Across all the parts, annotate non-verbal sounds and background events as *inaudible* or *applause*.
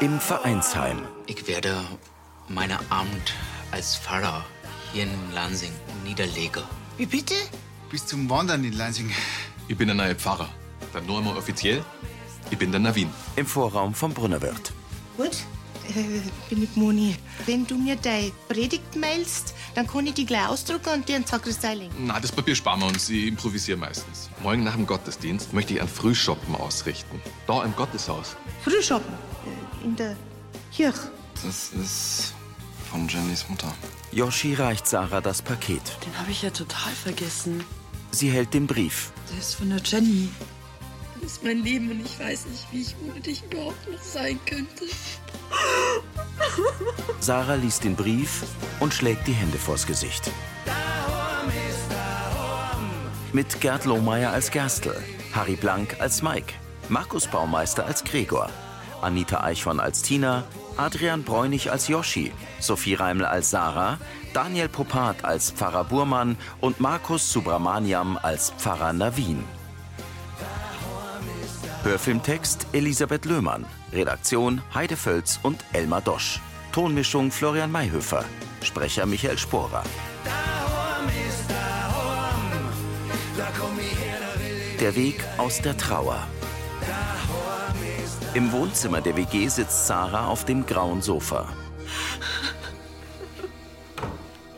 Im Vereinsheim. Ich werde meine Amt als Pfarrer hier in Lansing niederlegen. Wie bitte? Bis zum Wandern in Lansing. Ich bin der neue Pfarrer. Dann nur einmal offiziell. Ich bin der Navin. Im Vorraum vom Brunnerwirt. Gut, äh, bin ich Moni. Wenn du mir deine Predigt mailst, dann kann ich die gleich ausdrucken und dir in Sakristei legen. Na, das Papier sparen wir uns. Ich improvisiere meistens. Morgen nach dem Gottesdienst möchte ich einen Frühschoppen ausrichten. Da im Gotteshaus. Frühschoppen. In der Kirche. Das ist von Jennys Mutter. Yoshi reicht Sarah das Paket. Den habe ich ja total vergessen. Sie hält den Brief. Der ist von der Jenny. Das ist mein Leben und ich weiß nicht, wie ich ohne dich überhaupt noch sein könnte. Sarah liest den Brief und schlägt die Hände vors Gesicht. Mit Gerd Lohmeier als Gerstl, Harry Blank als Mike, Markus Baumeister als Gregor, Anita Eichhorn als Tina, Adrian Bräunig als Yoshi, Sophie Reiml als Sarah, Daniel Popat als Pfarrer Burmann und Markus Subramaniam als Pfarrer Navin. Hörfilmtext Elisabeth Löhmann. Redaktion Heide Völz und Elmar Dosch. Tonmischung Florian Mayhöfer. Sprecher Michael Sporer. Der Weg aus der Trauer. Im Wohnzimmer der WG sitzt Sarah auf dem grauen Sofa.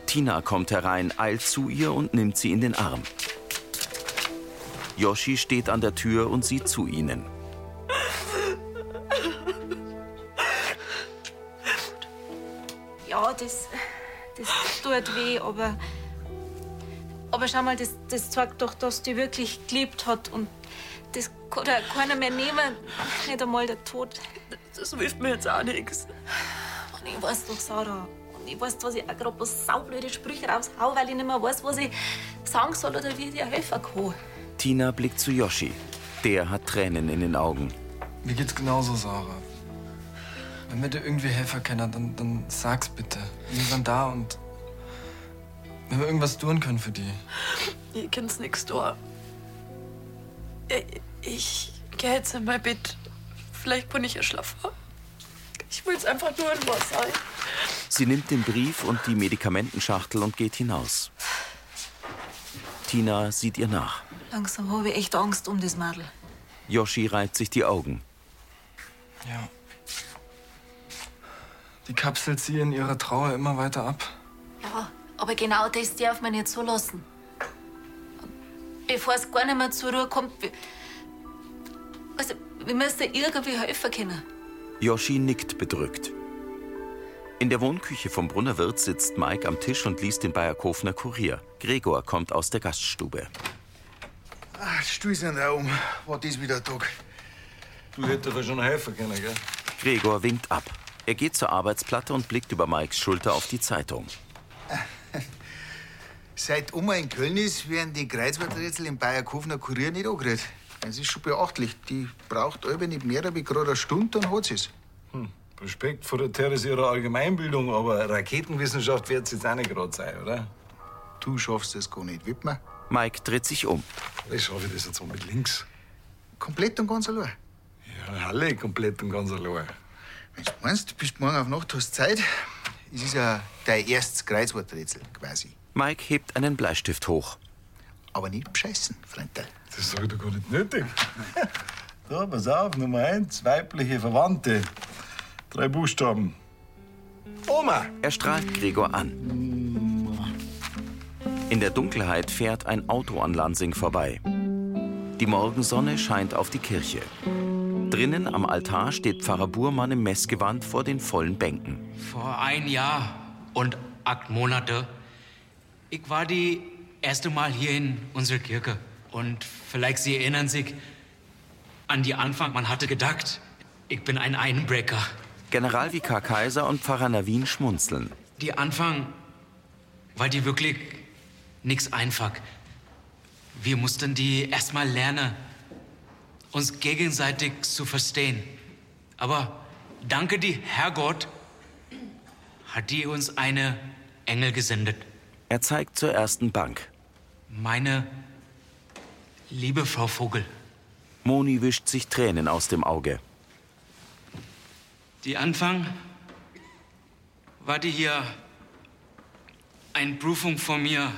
Tina kommt herein, eilt zu ihr und nimmt sie in den Arm. Yoshi steht an der Tür und sieht zu ihnen. Ja, das, das tut weh, aber. Aber schau mal, das, das zeigt doch, dass die wirklich geliebt hat. Und das kann ja keiner mehr nehmen. Nicht einmal der Tod. Das hilft mir jetzt auch nichts. Und ich weiß doch, Sarah. Und ich weiß, dass ich auch gerade was saublöde Sprüche raushau, weil ich nicht mehr weiß, was ich sagen soll oder wie ich dir helfen kann. Tina blickt zu Yoshi. Der hat Tränen in den Augen. Mir geht's genauso, Sarah. Wenn wir dir irgendwie helfen können, dann, dann sag's bitte. Wir sind da und wenn wir irgendwas tun können für die. Ich kenn's nix da. Ich, ich geh jetzt in mein Bett. Vielleicht bin ich erschlafen. Ich will's einfach nur in was sein. Sie nimmt den Brief und die Medikamentenschachtel und geht hinaus. Tina sieht ihr nach. Langsam habe ich echt Angst um das Mädel. Yoshi reibt sich die Augen. Ja. Die kapselt sie in ihrer Trauer immer weiter ab. Aber genau das darf man nicht so lassen. Bevor es gar nicht mehr zur Ruhe kommt, wir, also, wir müssen irgendwie helfen können. Yoshi nickt bedrückt. In der Wohnküche vom Brunnerwirt sitzt Mike am Tisch und liest den Bayerkofener Kurier. Gregor kommt aus der Gaststube. Ah, Stuhl sind Raum. War das wieder ein Tag. Du hättest aber schon helfen können, gell? Gregor winkt ab. Er geht zur Arbeitsplatte und blickt über Mikes Schulter auf die Zeitung. Seit Oma in Köln ist, werden die Kreuzworträtsel im Bayerkofener Kurier nicht angerührt. Das ist schon beachtlich. Die braucht aber nicht mehr wie gerade eine Stunde, dann hat sie's. Hm. Respekt vor der Terrasse ihrer Allgemeinbildung, aber Raketenwissenschaft wird jetzt auch nicht gerade sein, oder? Du schaffst das gar nicht, Wittmer. Mike dreht sich um. Ich schaffe das jetzt so mit links. Komplett und ganz allein. Ja, alle komplett und ganz allein. Wenn du meinst, du bist morgen auf Nacht, hast Zeit. Es ist ja dein erstes Kreuzworträtsel quasi. Mike hebt einen Bleistift hoch. Aber nicht bescheißen, Freundel. Das sag ich doch gar nicht nötig. *laughs* da, pass auf, Nummer eins, weibliche Verwandte. Drei Buchstaben. Oma! Er strahlt Gregor an. In der Dunkelheit fährt ein Auto an Lansing vorbei. Die Morgensonne scheint auf die Kirche. Drinnen am Altar steht Pfarrer Burmann im Messgewand vor den vollen Bänken. Vor ein Jahr und acht Monate. Ich war die erste Mal hier in unserer Kirche. Und vielleicht Sie erinnern sich an die Anfang. Man hatte gedacht, ich bin ein Einbrecher. Generalvikar Kaiser und Pfarrer Navin schmunzeln. Die Anfang war die wirklich nichts einfach. Wir mussten die erst mal lernen, uns gegenseitig zu verstehen. Aber danke die Herrgott hat die uns eine Engel gesendet. Er zeigt zur ersten Bank. Meine liebe Frau Vogel. Moni wischt sich Tränen aus dem Auge. Die Anfang war die hier eine Prüfung von mir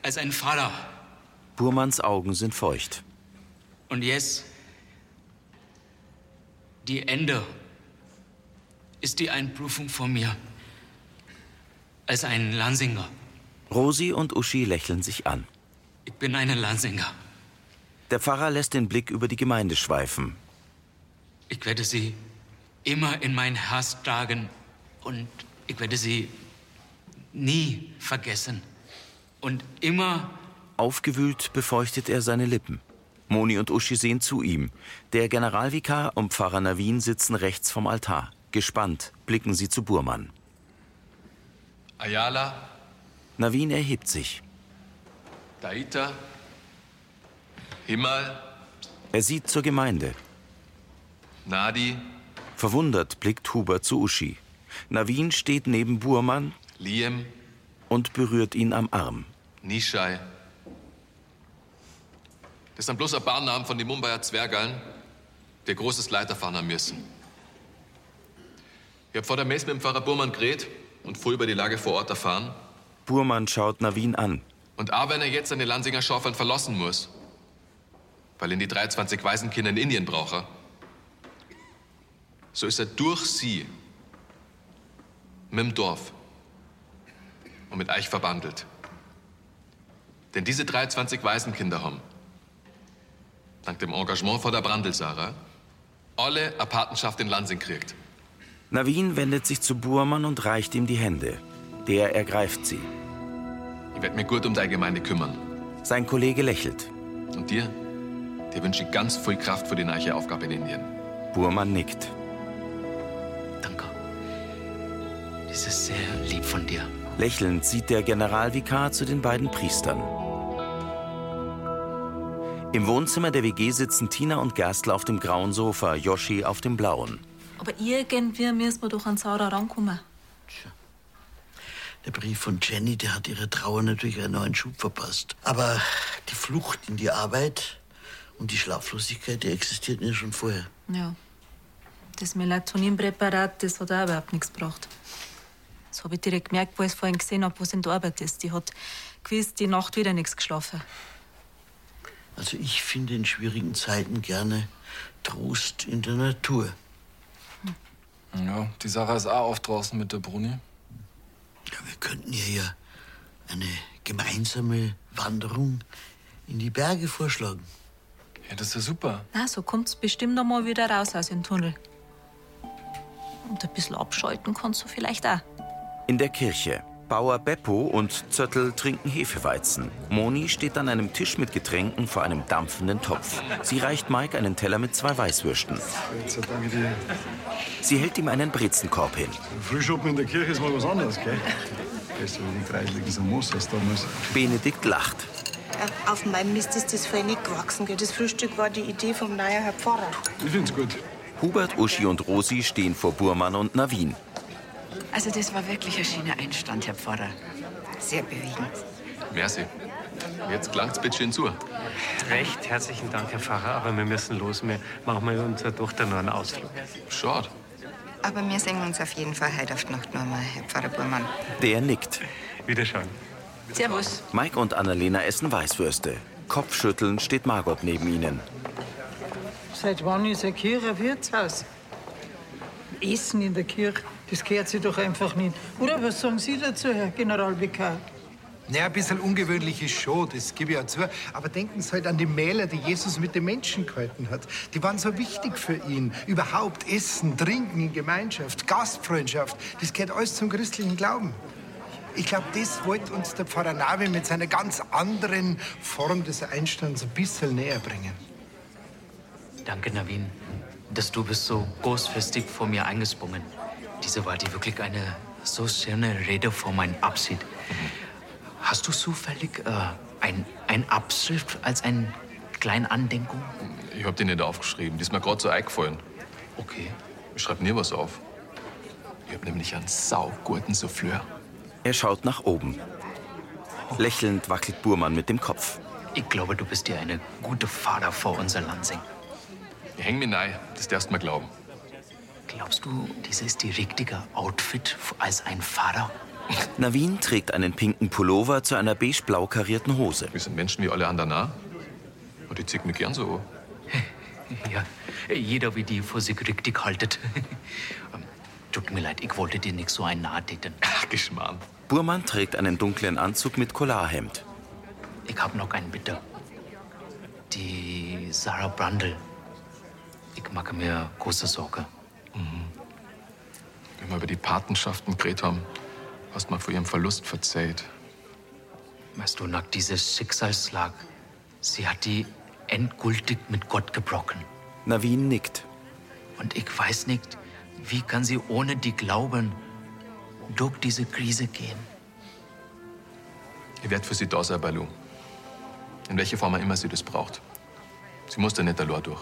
als ein Vater. Burmanns Augen sind feucht. Und jetzt die Ende ist die Einprüfung von mir als ein Lansinger. Rosi und Uschi lächeln sich an. Ich bin ein Lansinger. Der Pfarrer lässt den Blick über die Gemeinde schweifen. Ich werde sie immer in mein Herz tragen und ich werde sie nie vergessen. Und immer Aufgewühlt befeuchtet er seine Lippen. Moni und Uschi sehen zu ihm. Der Generalvikar und Pfarrer Navin sitzen rechts vom Altar. Gespannt blicken sie zu Burmann. Ayala, Navin erhebt sich. Daita, Himal, Er sieht zur Gemeinde. Nadi, Verwundert blickt Hubert zu Uschi. Navin steht neben Burmann Liem, und berührt ihn am Arm. Nishai. Das sind bloß ein paar Namen von den Mumbaier Zwergallen, die ein großes Leid erfahren haben müssen. Ich habe vor der Messe mit dem Pfarrer Burmann geredet und voll über die Lage vor Ort erfahren. Burmann schaut Navin an. Und auch wenn er jetzt seine Lansinger Schaufeln verlassen muss, weil ihn die 23 Waisenkinder in Indien brauchen, so ist er durch sie mit dem Dorf und mit euch verbandelt. Denn diese 23 Waisenkinder haben, dank dem Engagement von der Brandelsara, alle eine Patenschaft in Lansing kriegt. Navin wendet sich zu Burmann und reicht ihm die Hände. Der ergreift sie. Ich werde mich gut um deine Gemeinde kümmern. Sein Kollege lächelt. Und dir? Dir wünsche ich ganz viel Kraft für die neue Aufgabe in Indien. Burmann nickt. Das ist sehr lieb von dir. Lächelnd sieht der Generalvikar zu den beiden Priestern. Im Wohnzimmer der WG sitzen Tina und Gerstl auf dem grauen Sofa, Yoshi auf dem blauen. Aber irgendwie müssen wir doch an Sarah rankommen. Der Brief von Jenny, der hat ihre Trauer natürlich einen neuen Schub verpasst. Aber die Flucht in die Arbeit und die Schlaflosigkeit, die existierten ja schon vorher. Ja. Das Melatoninpräparat, das hat auch überhaupt nichts gebracht. Das habe ich direkt gemerkt, wo ich es vorhin gesehen habe, wo sie in der Arbeit ist. Die hat gewiss die Nacht wieder nichts geschlafen. Also ich finde in schwierigen Zeiten gerne Trost in der Natur. Ja, die Sarah ist auch oft draußen mit der Bruni. Ja, wir könnten ihr ja eine gemeinsame Wanderung in die Berge vorschlagen. Ja, das ist ja super. Na, so kommt's bestimmt noch mal wieder raus aus dem Tunnel. Und ein bisschen abschalten kannst du vielleicht auch. In der Kirche. Bauer Beppo und Zöttl trinken Hefeweizen. Moni steht an einem Tisch mit Getränken vor einem dampfenden Topf. Sie reicht Mike einen Teller mit zwei Weißwürsten. Sie hält ihm einen Brezenkorb hin. Frühschoppen in der Kirche ist mal was anderes, gell? Besser wie die kreislichen Samosas damals. Benedikt lacht. Äh, Auf meinem Mist ist das voll nicht gewachsen. gell. Das Frühstück war die Idee vom neuen Herr Pfarrer. Ich find's gut. Hubert, Uschi und Rosi stehen vor Burmann und Navin. Also das war wirklich ein schöner Einstand, Herr Pfarrer. Sehr bewegend. Merci. Jetzt klangt's bitte schön zu. Recht herzlichen Dank, Herr Pfarrer, aber wir müssen los. Wir machen mit unserer Tochter noch einen Ausflug. Schade. Aber wir sehen uns auf jeden Fall heute auf die Nacht noch mal, Herr Pfarrer Burmann. Der nickt. Wiederschauen. Servus. Mike und Annalena essen Weißwürste. Kopfschüttelnd steht Margot neben ihnen. Seit wann ist eine Kirche ein Wirtshaus? Essen in der Kirche, das gehört sich doch einfach nicht. Oder was sagen Sie dazu, Herr Generalvikar? Naja, ein bisschen ungewöhnlich ist schon, das gebe ich auch zu. Aber denken Sie halt an die Mähler, die Jesus mit den Menschen gehalten hat. Die waren so wichtig für ihn. Überhaupt Essen, Trinken in Gemeinschaft, Gastfreundschaft, das gehört alles zum christlichen Glauben. Ich glaube, das wollte uns der Pfarrer Navi mit seiner ganz anderen Form des Einstands ein bisschen näher bringen. Danke, Navin, dass du bist so großfestig vor mir eingesprungen. Diese war die wirklich eine so schöne Rede vor meinem Abschied. Hast du zufällig äh, ein, ein Abschrift als ein kleine Andenkung? Ich hab die nicht aufgeschrieben. Die ist mir gerade so eingefallen. Okay. Ich schreib nie was auf. Ich hab nämlich einen sauguten Souffleur. Er schaut nach oben. Lächelnd wackelt Burmann mit dem Kopf. Ich glaube, du bist dir eine gute Vater vor unser Lansing. Ich häng mich rein. Das darfst du mir glauben. Glaubst du, dieses ist die richtige Outfit als ein Pfarrer? *laughs* Navin trägt einen pinken Pullover zu einer beige-blau karierten Hose. Wir sind Menschen wie alle anderen auch. Und ich zieh mich gern so *laughs* Ja, jeder wie die vor sich richtig haltet. *laughs* Tut mir leid, ich wollte dir nicht so ein nahe täten. Ach, Geschmarrn. Burmann trägt einen dunklen Anzug mit Collarhemd. Ich hab noch einen Bitte. Die Sarah Brandl. Ich mache mir große Sorge. Wenn wir über die Patenschaften geredet haben, hast du mal vor ihrem Verlust verzeiht. Weißt du, nach diesem Schicksalsschlag, sie hat die endgültig mit Gott gebrochen. Navin nickt. Und ich weiß nicht, wie kann sie ohne die Glauben durch diese Krise gehen. Ich werde für sie da sein, Balu. In welcher Form auch immer sie das braucht. Sie muss da nicht allein durch.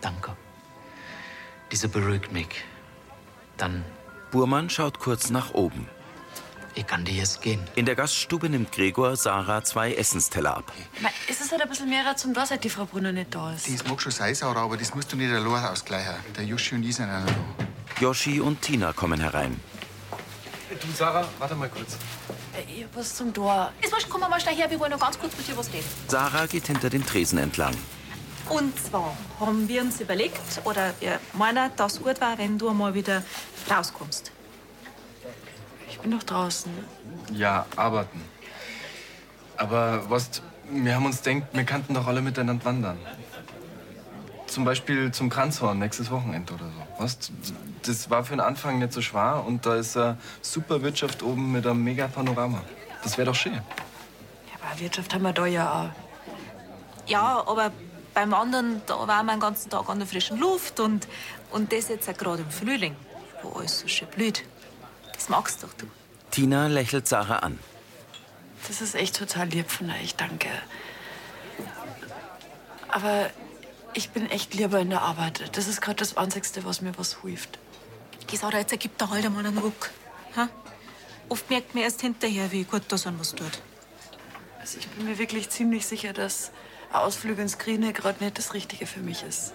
Danke. Diese beruhigt mich. Dann, Burmann schaut kurz nach oben. ich kann dir jetzt gehen. In der Gaststube nimmt Gregor Sarah zwei Essensteller ab. Mei, Es ist halt ein bisschen mehr zum da, seit die Frau Brunner nicht da ist. Das mag schon sein, Sarah, aber das musst du nicht allein ausgleichen. Der Joschi und ich sind auch noch da. Yoshi und Tina kommen herein. Du, Sarah, warte mal kurz. Äh, Ich hab was zum Tor. Ist wurscht, komm mal schnell her, wir wollen noch ganz kurz mit dir was reden. Sarah geht hinter den Tresen entlang. Und zwar haben wir uns überlegt, oder wir meinen, dass es gut war, wenn du mal wieder rauskommst. Ich bin doch draußen. Ja, arbeiten. Aber was, wir haben uns gedacht, wir könnten doch alle miteinander wandern. Zum Beispiel zum Kranzhorn nächstes Wochenende oder so. Was? Das war für den Anfang nicht so schwer und da ist eine super Wirtschaft oben mit einem mega Panorama. Das wäre doch schön. Ja, aber Wirtschaft haben wir da ja auch. Ja, aber beim anderen, da waren wir den ganzen Tag an der frischen Luft und, und das jetzt auch gerade im Frühling, wo alles so schön blüht. Das magst doch du. Tina lächelt Sarah an. Das ist echt total lieb von euch, danke. Aber ich bin echt lieber in der Arbeit. Das ist gerade das Einzige, was mir was hilft. Gisara, jetzt ergibt da halt einmal einen Ruck. Ha? Oft merkt man erst hinterher, wie gut das an was tut. Also ich bin mir wirklich ziemlich sicher, dass ein Ausflug ins Grüne gerade nicht das Richtige für mich ist.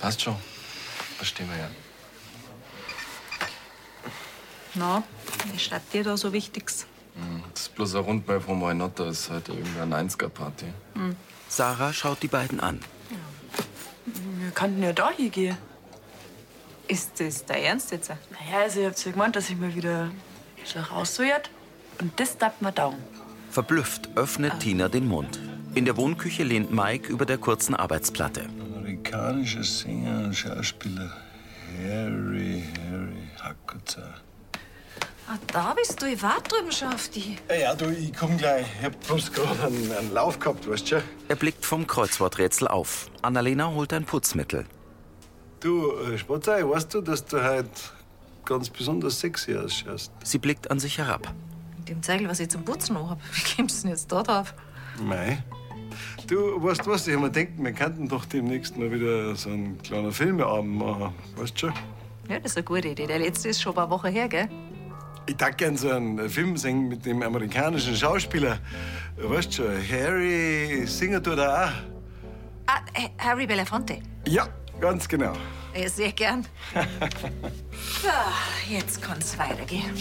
Passt schon. Verstehen wir ja. Na, was schreibt dir da so Wichtiges? Hm, Das ist bloß ein Rundmail von Why Not, da ist heute irgendeine 90er-Party. Sarah schaut die beiden an. Wir könnten ja da hingehen. Ist das der Ernst jetzt? Naja, also ihr habt ja gemeint, dass ich mal wieder so raussucht. Und das darf man dauern. Verblüfft öffnet Tina den Mund. In der Wohnküche lehnt Mike über der kurzen Arbeitsplatte. Amerikanischer Sänger und Schauspieler Harry, Harry Hakuza. Ah, da bist du. Ich warte drüben schon auf dich. Ja, du, ich komm gleich. Ich hab bloß gerade einen, einen Lauf gehabt, weißt du schon? Er blickt vom Kreuzworträtsel auf. Annalena holt ein Putzmittel. Du, äh, Spotzei, weißt du, dass du heute ganz besonders sexy ausschaust? Sie blickt an sich herab. Mit dem Zeigel, was ich zum Putzen noch hab. *laughs* Wie kommst du denn jetzt da drauf? Mei. Du, weißt du was, ich hab mir gedacht, wir könnten doch demnächst mal wieder so einen kleinen Filmeabend machen. Weißt du schon? Ja, das ist eine gute Idee. Der letzte ist schon ein paar Wochen her, gell? Ich darf gern so einen Film singen mit dem amerikanischen Schauspieler. Weißt du schon, Harry Singer tut er auch. Ah, äh, Harry Belafonte. Ja, ganz genau. Ja, sehr gern. *laughs* Ah, jetzt kann's weitergehen.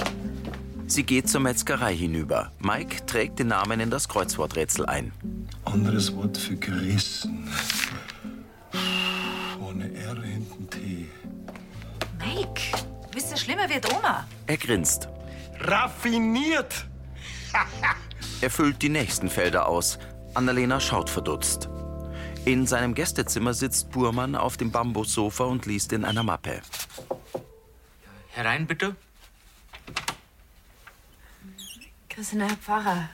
Sie geht zur Metzgerei hinüber. Mike trägt den Namen in das Kreuzworträtsel ein. Anderes Wort für gerissen. Ohne R hinten T. Mike, du bist ja schlimmer wie die Oma. Er grinst. Raffiniert! *laughs* Er füllt die nächsten Felder aus. Annalena schaut verdutzt. In seinem Gästezimmer sitzt Burmann auf dem Bambussofa und liest in einer Mappe. Herein, bitte. Christian, Herr Pfarrer,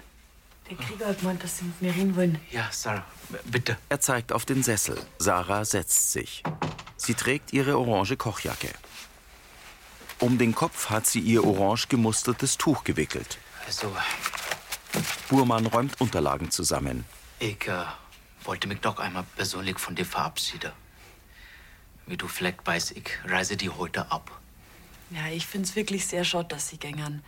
der Krieger hat gemeint, dass Sie mit mir reden wollen. Ja, Sarah, bitte. Er zeigt auf den Sessel. Sarah setzt sich. Sie trägt ihre orange Kochjacke. Um den Kopf hat sie ihr orange gemustertes Tuch gewickelt. Also, Burmann räumt Unterlagen zusammen. ich äh, wollte mich doch einmal persönlich von dir verabschieden. Wie du vielleicht weißt, ich reise die heute ab. Ja, ich find's wirklich sehr schade, dass Sie gängern.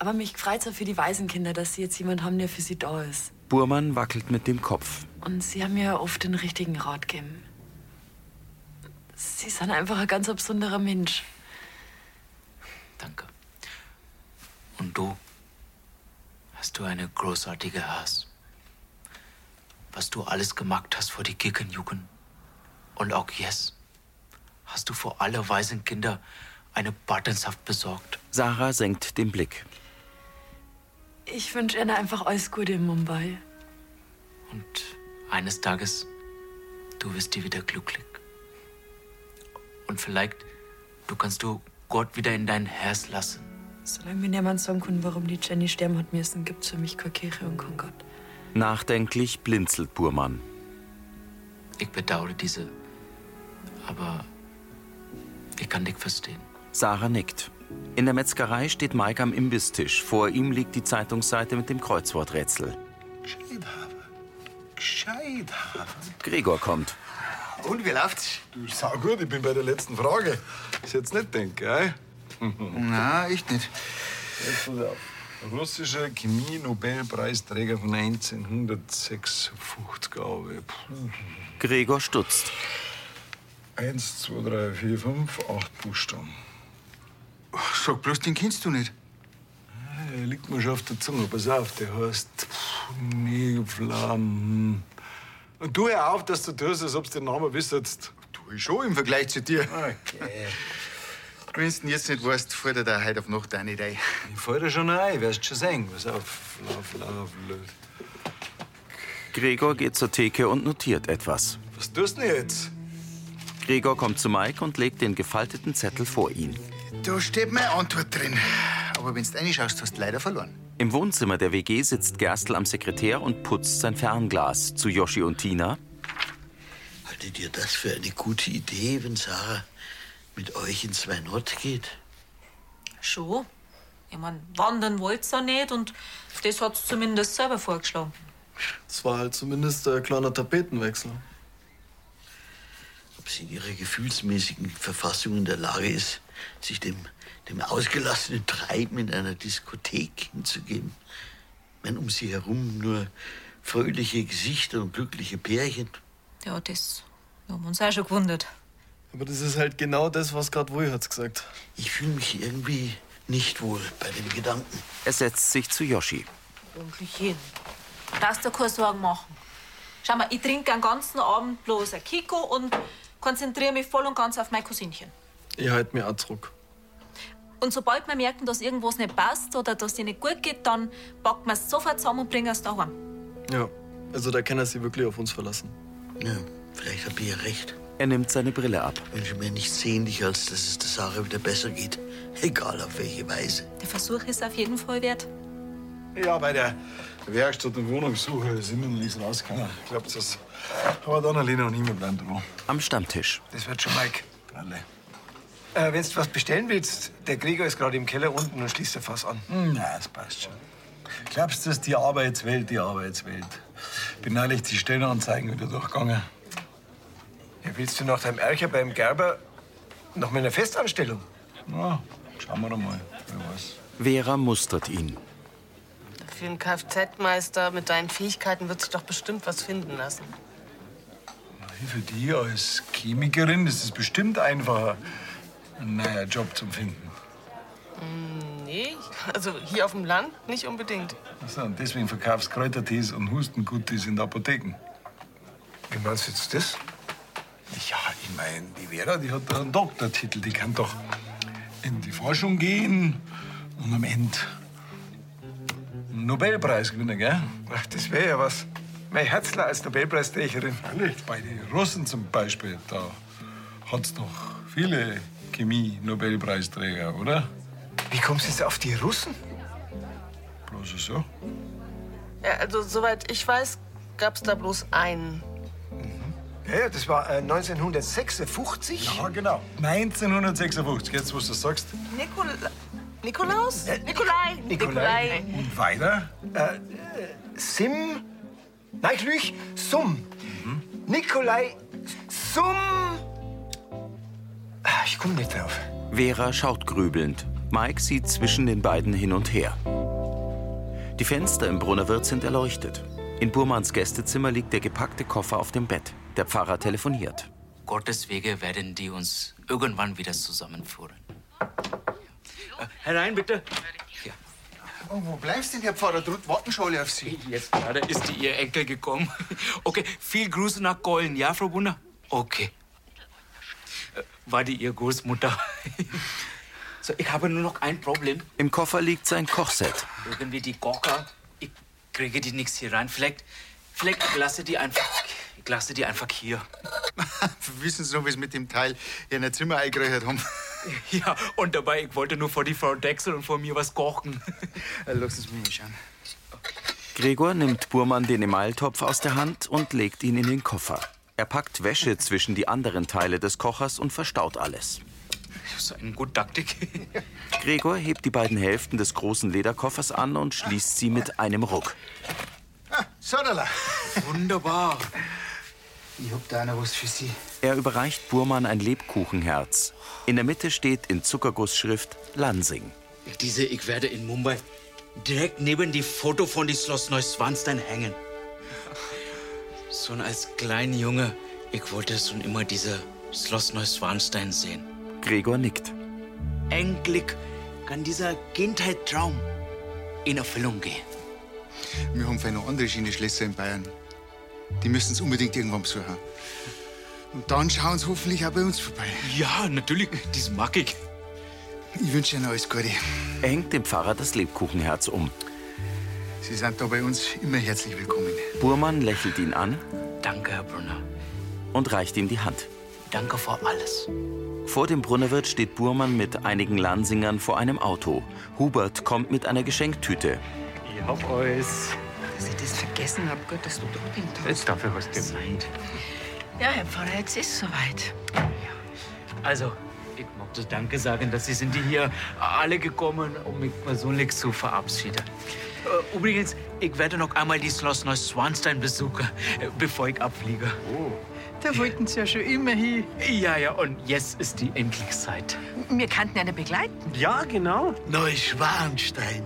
Aber mich freut's auch für die Waisenkinder, dass Sie jetzt jemand haben, der für Sie da ist. Burmann wackelt mit dem Kopf. Und Sie haben mir oft den richtigen Rat gegeben. Sie sind einfach ein ganz besonderer Mensch. Und du hast du eine großartige Hass. Was du alles gemacht hast für die Kirchenjugend. Und auch jetzt hast du vor alle weisen Kinder eine Patenschaft besorgt. Sarah senkt den Blick. Ich wünsche Ihnen einfach alles Gute in Mumbai. Und eines Tages, du wirst dir wieder glücklich. Und vielleicht, du kannst du Gott wieder in dein Herz lassen. Solange mir niemand sagen kann, warum die Jenny sterben hat müssen, gibt's für mich keine Kirche und keinen Gott. Nachdenklich blinzelt Burmann. Ich bedauere diese, aber ich kann dich verstehen. Sarah nickt. In der Metzgerei steht Mike am Imbisstisch. Vor ihm liegt die Zeitungsseite mit dem Kreuzworträtsel. Gescheit. Gregor kommt. Und wie läuft's? Du, sau gut, ich bin bei der letzten Frage. Ich jetzt nicht denken, gell? *laughs* Nein, echt nicht. Jetzt pass auf. Russischer Chemie-Nobelpreisträger von 1956, glaube ich. Gregor stutzt. Eins, zwei, drei, vier, fünf, acht Buchstaben. Sag bloß, den kennst du nicht. Der liegt mir schon auf der Zunge. Pass auf, der heißt Nebflam. Und du hör auf, dass du tust, als ob du den Namen wüsstest. Du ich schon im Vergleich zu dir. Okay. Wenn du jetzt nicht weißt, fällt dir da heute auf Nacht auch nicht ein. Ich fall dir schon ein, wirst schon sehen. Pass auf, lauf, lauf, lauf. Gregor geht zur Theke und notiert etwas. Was tust du denn jetzt? Gregor kommt zu Mike und legt den gefalteten Zettel vor ihn. Da steht meine Antwort drin. Aber wenn du reinschaust, hast du leider verloren. Im Wohnzimmer der WG sitzt Gerstl am Sekretär und putzt sein Fernglas. Zu Yoshi und Tina. Haltet ihr das für eine gute Idee, wenn Sarah mit euch ins Weinort geht? Schon. Ich mein, wandern wollt's auch nicht und das hat's zumindest selber vorgeschlagen. Das war halt zumindest ein kleiner Tapetenwechsel. Ob sie in ihrer gefühlsmäßigen Verfassung in der Lage ist, sich dem, dem ausgelassenen Treiben in einer Diskothek hinzugeben. Wenn um sie herum nur fröhliche Gesichter und glückliche Pärchen. Ja, das haben wir uns auch schon gewundert. Aber das ist halt genau das, was gerade Wohl hat's gesagt. Ich fühle mich irgendwie nicht wohl bei dem Gedanken. Er setzt sich zu Yoshi. Hin. Darfst dir keine Sorgen machen. Schau mal, ich trinke den ganzen Abend bloß ein Kiko und konzentriere mich voll und ganz auf mein Cousinchen. Ich halte mich auch zurück. Und sobald wir merken, dass irgendwas nicht passt oder dass dir nicht gut geht, dann packen wir es sofort zusammen und bringen es daheim. Ja, also da kann er sich wirklich auf uns verlassen. Ja, vielleicht hab ich ja recht. Er nimmt seine Brille ab. Ich wünsche mir nichts sehnlicher, als dass es der Sache wieder besser geht. Egal auf welche Weise. Der Versuch ist auf jeden Fall wert. Ja, bei der Werkstatt und Wohnungssuche sind wir noch nicht rausgekommen. Glaubt das? Aber dann alleine noch niemand bleiben dran. Am Stammtisch. Das wird schon, Mike. Alle. Äh, wenn du was bestellen willst, der Gregor ist gerade im Keller unten und schließt das Fass an. Hm, Na, das passt schon. Glaubst du, dass die Arbeitswelt, die Arbeitswelt? Bin neulich die Stellenanzeigen wieder durchgegangen. Ja, willst du nach deinem Ärger beim Gerber noch mal eine Festanstellung? Na, schauen wir doch mal. Wer weiß. Vera mustert ihn. Für einen Kfz-Meister mit deinen Fähigkeiten wird sich doch bestimmt was finden lassen. Für die als Chemikerin ist es bestimmt einfacher, einen neuen Job zu finden. Hm, nee, also hier auf dem Land nicht unbedingt. So, und deswegen verkaufst du Kräutertees und Hustenguttis in der Apotheken. Wie meinst du jetzt das? Ja, ich meine, die Vera, die hat doch einen Doktortitel. Die kann doch in die Forschung gehen und am Ende einen Nobelpreis gewinnen, gell? Ach, das wäre ja was. Mein Herzler als Nobelpreisträgerin. Nicht bei den Russen zum Beispiel, da hat's doch viele Chemie-Nobelpreisträger, oder? Wie kommst du jetzt auf die Russen? Bloß so. Ja, also soweit ich weiß, gab's da bloß einen. Ja, ja, das war äh, 1956. Ja, genau. 1956, jetzt, was du sagst. Nikol Nikolaus? Äh, Nikolai. Nikolai. Und weiter? Äh, Sim. Nein, ich lüg. Sum. Nikolai Sum. Ah, Ich komme nicht drauf. Vera schaut grübelnd. Mike sieht zwischen den beiden hin und her. Die Fenster im Brunnerwirt sind erleuchtet. In Burmans Gästezimmer liegt der gepackte Koffer auf dem Bett. Der Pfarrer telefoniert. Gottes Wege werden die uns irgendwann wieder zusammenführen. Äh, herein, bitte. Oh, wo bleibst denn, Herr Pfarrer? Drut warten schon alle auf Sie. Jetzt gerade ist die, Ihr Enkel gekommen. *laughs* Okay, viel Grüße nach Gollen, ja, Frau Wunder? Okay. Äh, War die Ihr Großmutter? *laughs* So, ich habe nur noch ein Problem. Im Koffer liegt sein Kochset. Irgendwie die Gurke, ich kriege die nix hier rein. Vielleicht, vielleicht ich lasse die einfach, ich lasse die einfach hier. *laughs* Wissen Sie noch, wie es mit dem Teil in ein Zimmer eingeräuchert haben? *laughs* Ja, und dabei, ich wollte nur vor die Frau Dexel und vor mir was kochen. Lass es mich mal schauen. Gregor nimmt Burmann den Emailtopf aus der Hand und legt ihn in den Koffer. Er packt Wäsche zwischen die anderen Teile des Kochers und verstaut alles. So eine gute Taktik. *laughs* Gregor hebt die beiden Hälften des großen Lederkoffers an und schließt sie mit einem Ruck. Sodala. Wunderbar. Ich hab da noch was für Sie. Er überreicht Burmann ein Lebkuchenherz. In der Mitte steht in Zuckergussschrift Lansing. Diese, ich werde in Mumbai direkt neben die Foto von die Schloss Neuschwanstein hängen. Schon als kleiner Junge, ich wollte schon immer diese Schloss Neuschwanstein sehen. Gregor nickt. Endlich kann dieser Kindheitstraum in Erfüllung gehen. Wir haben für noch andere schöne Schlösser in Bayern. Die müssen es unbedingt irgendwann besuchen. Und dann schauen sie hoffentlich auch bei uns vorbei. Ja, natürlich. Das mag ich. Ich wünsche Ihnen alles Gute. Er hängt dem Pfarrer das Lebkuchenherz um. Sie sind da bei uns immer herzlich willkommen. Burmann lächelt ihn an Danke, Herr Brunner. und reicht ihm die Hand. Danke für alles. Vor dem Brunnerwirt steht Burmann mit einigen Lansingern vor einem Auto. Hubert kommt mit einer Geschenktüte. Ich hab alles. Dass ich das vergessen hab, gut, dass du da bist. Jetzt dafür was gemeint. Ja, Herr Pfarrer, jetzt ist soweit. Also, ich möchte Danke sagen, dass Sie sind hier alle gekommen, um mich persönlich zu verabschieden. Äh, Übrigens, ich werde noch einmal die Schloss Neuschwanstein besuchen, äh, bevor ich abfliege. Oh. Da wollten Sie ja schon immer hin. Ja, ja, und jetzt ist die endlich Zeit. Wir kannten eine begleiten. Ja, genau. Neuschwanstein.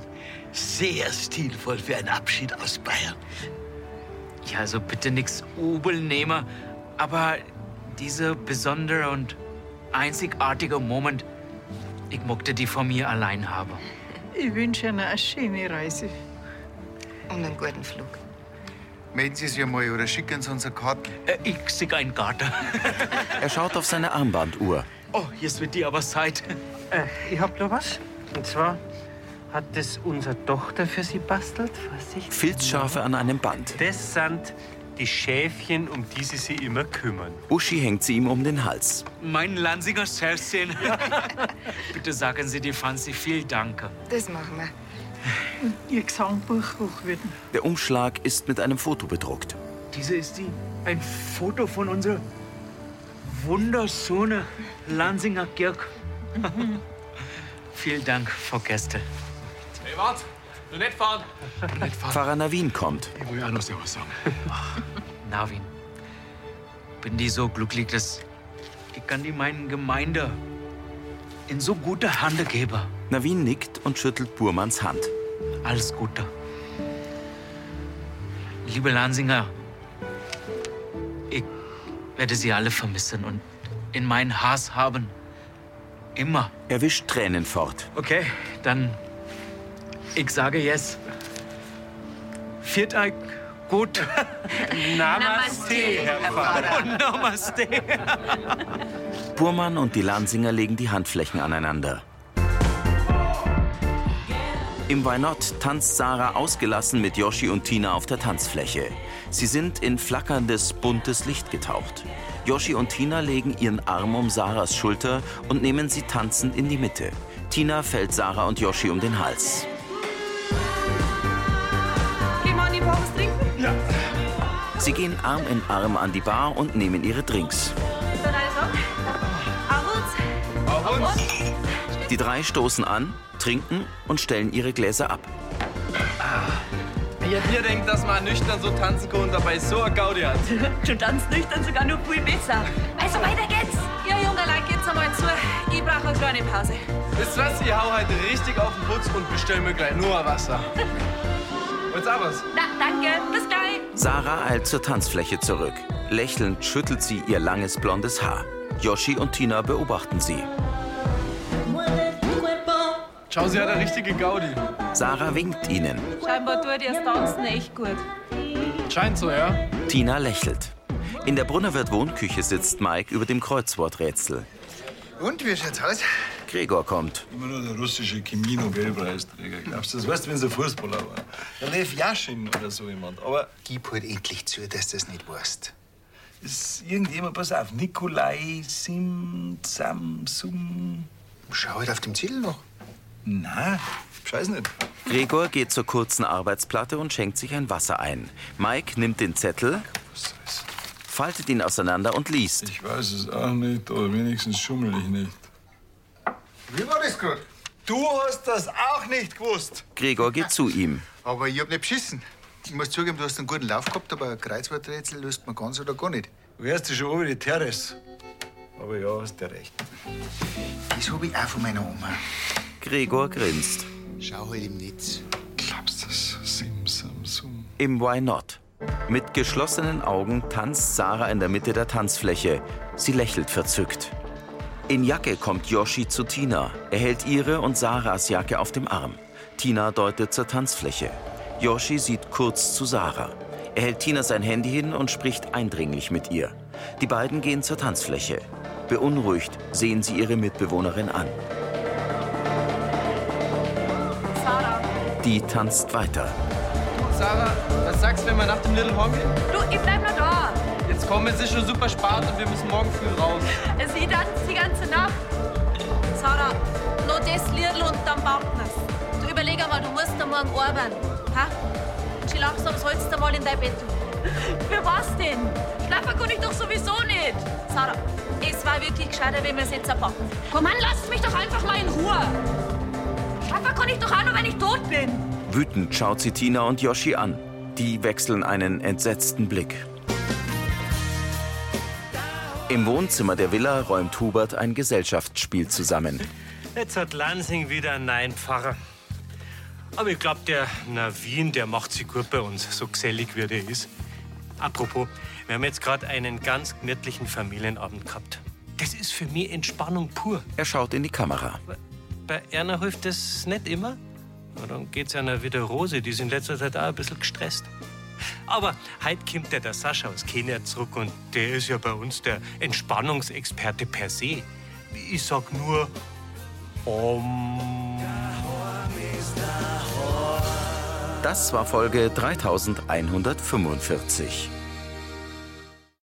Sehr stilvoll für einen Abschied aus Bayern. Ja, also bitte nichts übel nehmen, aber dieser besondere und einzigartige Moment, ich möchte die von mir allein haben. Ich wünsche Ihnen eine schöne Reise. Und einen guten Flug. Melden Sie sich einmal oder schicken Sie uns eine Karte. Äh, ich schicke einen Karte. *laughs* Er schaut auf seine Armbanduhr. Oh, jetzt wird die aber Zeit. Äh, ich hab noch was. Und zwar hat das unsere Tochter für Sie bastelt. Vorsicht. Filzschafe an einem Band. Das sind die Schäfchen, um die Sie sich immer kümmern. Uschi hängt sie ihm um den Hals. Mein Lansinger Schäfchen. *laughs* bitte sagen Sie die Fancy viel Danke. Das machen wir. Und Ihr Gesangbuch hochwürden. Der Umschlag ist mit einem Foto bedruckt. Diese ist die, ein Foto von unserer wunderschönen Lansinger Kirche. *laughs* Vielen Dank, Frau Gäste. Hey, wart! Nur nicht fahren! Pfarrer Navin kommt. Ich will auch noch was sagen. Navin, bin die so glücklich, dass ich kann die meinen Gemeinde in so gute Hände geben. Navin nickt und schüttelt Burmanns Hand. Alles Gute. Liebe Lansinger, ich werde Sie alle vermissen und in mein Hass haben. Immer. Er wischt Tränen fort. Okay, dann ich sage jetzt. Viert euch gut. *laughs* Namaste, Herr Pfarrer. Und *laughs* Namaste. Burmann und die Lansinger legen die Handflächen aneinander. Im Why Not tanzt Sarah ausgelassen mit Yoshi und Tina auf der Tanzfläche. Sie sind in flackerndes, buntes Licht getaucht. Yoshi und Tina legen ihren Arm um Sarahs Schulter und nehmen sie tanzend in die Mitte. Tina fällt Sarah und Yoshi um den Hals. Sie gehen Arm in Arm an die Bar und nehmen ihre Drinks. Dann alles auf. Auf uns. Auf uns. Die drei stoßen an, trinken und stellen ihre Gläser ab. Ja, ihr denkt, dass man nüchtern so tanzen kann und dabei so eine Gaudi hat. *laughs* Du tanzt nüchtern sogar noch viel besser. Also weiter geht's. Ja, Junge, Leute, geht's einmal zu. Ich brauche eine kleine Pause. Wisst ihr was? Ich hau heute richtig auf den Putz und bestell mir gleich nur ein Wasser. Wollt's auch was? Na, danke. Bis gleich. Sarah eilt zur Tanzfläche zurück. Lächelnd schüttelt sie ihr langes blondes Haar. Yoshi und Tina beobachten sie. Schau, sie hat eine richtige Gaudi. Sarah winkt ihnen. Scheinbar tut ihr das Tanzen echt gut. Scheint so, ja. Tina lächelt. In der Brunnerwirt Wohnküche sitzt Mike über dem Kreuzworträtsel. Und, wie schaut's aus? Gregor kommt. Immer nur der russische Chemie-Nobelpreisträger. Glaubst du, das weißt du, wenn es ein Fußballer war? Der Lev Yashin oder so jemand. Aber Gib halt endlich zu, dass du das nicht weißt. ist irgendjemand, pass auf, Nikolai Sim Samsum. Schau halt auf dem Zettel noch. Na, scheiß nicht. Gregor geht zur kurzen Arbeitsplatte und schenkt sich ein Wasser ein. Mike nimmt den Zettel, faltet ihn auseinander und liest. Ich weiß es auch nicht, oder wenigstens schummel ich nicht. Wie war das gerade? Du hast das auch nicht gewusst. Gregor geht zu ihm. Aber ich hab nicht beschissen. Ich muss zugeben, du hast einen guten Lauf gehabt, aber ein Kreuzworträtsel löst man ganz oder gar nicht. Du hörst dich schon über die Terrace. Aber ja, hast du recht. Das hab ich auch von meiner Oma. Gregor grinst. Schau halt im Netz. Glaubst du das? Sim Samsum. Im Why Not? Mit geschlossenen Augen tanzt Sarah in der Mitte der Tanzfläche. Sie lächelt verzückt. In Jacke kommt Yoshi zu Tina. Er hält ihre und Sarahs Jacke auf dem Arm. Tina deutet zur Tanzfläche. Yoshi sieht kurz zu Sarah. Er hält Tina sein Handy hin und spricht eindringlich mit ihr. Die beiden gehen zur Tanzfläche. Beunruhigt sehen sie ihre Mitbewohnerin an. Sarah. Die tanzt weiter. Sarah, was sagst du, wenn wir nach dem Little Horn gehen? Du, ich bleib noch da. Jetzt kommen, es ist schon super spät und wir müssen morgen früh raus. Sie tanzt die ganze Nacht. Sarah, noch das Liedl und dann backen wir's. Du überleg einmal, du musst da morgen arbeiten. Ha? Und schon langsam sollst du mal in dein Bett. Für was denn? Schlafen kann ich doch sowieso nicht. Sarah, es war wirklich gescheiter, wenn wir es jetzt abpacken. Komm an, lasst mich doch einfach mal in Ruhe. Schlafen kann ich doch auch nur, wenn ich tot bin. Wütend schaut sie Tina und Yoshi an. Die wechseln einen entsetzten Blick. Im Wohnzimmer der Villa räumt Hubert ein Gesellschaftsspiel zusammen. Jetzt hat Lansing wieder einen neuen Pfarrer. Aber ich glaube, der Navin, der macht sich gut bei uns, so gesellig wie der ist. Apropos, wir haben jetzt gerade einen ganz gemütlichen Familienabend gehabt. Das ist für mich Entspannung pur. Er schaut in die Kamera. Bei Erna hilft das nicht immer. Na, dann geht's einer wie der Rose, die ist in letzter Zeit auch ein bisschen gestresst. Aber heute kommt ja der Sascha aus Kenia zurück und der ist ja bei uns der Entspannungsexperte per se. Ich sag nur, Om. Das war Folge 3145.